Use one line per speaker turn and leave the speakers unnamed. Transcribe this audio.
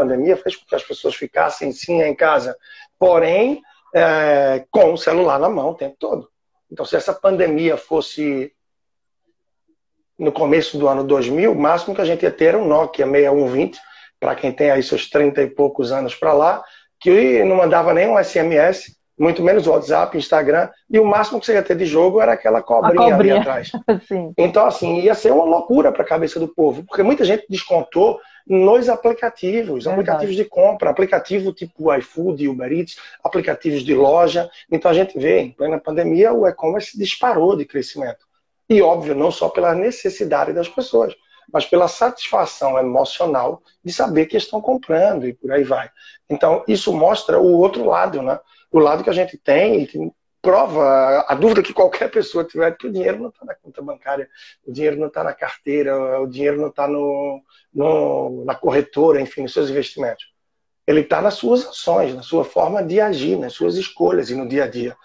pandemia fez com que as pessoas ficassem sim em casa, porém é, com o celular na mão o tempo todo. Então, se essa pandemia fosse no começo do ano 2000, o máximo que a gente ia ter era um Nokia 6120, para quem tem aí seus 30 e poucos anos para lá, que não mandava nem um SMS, muito menos WhatsApp, Instagram, e o máximo que você ia ter de jogo era aquela cobrinha, cobrinha. ali atrás. então, assim, ia ser uma loucura para a cabeça do povo, porque muita gente descontou nos aplicativos, Verdade. aplicativos de compra, aplicativo tipo iFood, Uber Eats, aplicativos de loja. Então a gente vê, em plena pandemia, o e-commerce disparou de crescimento. E óbvio, não só pela necessidade das pessoas, mas pela satisfação emocional de saber que estão comprando e por aí vai. Então isso mostra o outro lado, né? O lado que a gente tem e que prova a dúvida que qualquer pessoa tiver de que o dinheiro não está na conta bancária, o dinheiro não está na carteira, o dinheiro não está no, no, na corretora, enfim, nos seus investimentos. Ele está nas suas ações, na sua forma de agir, nas suas escolhas e no dia a dia.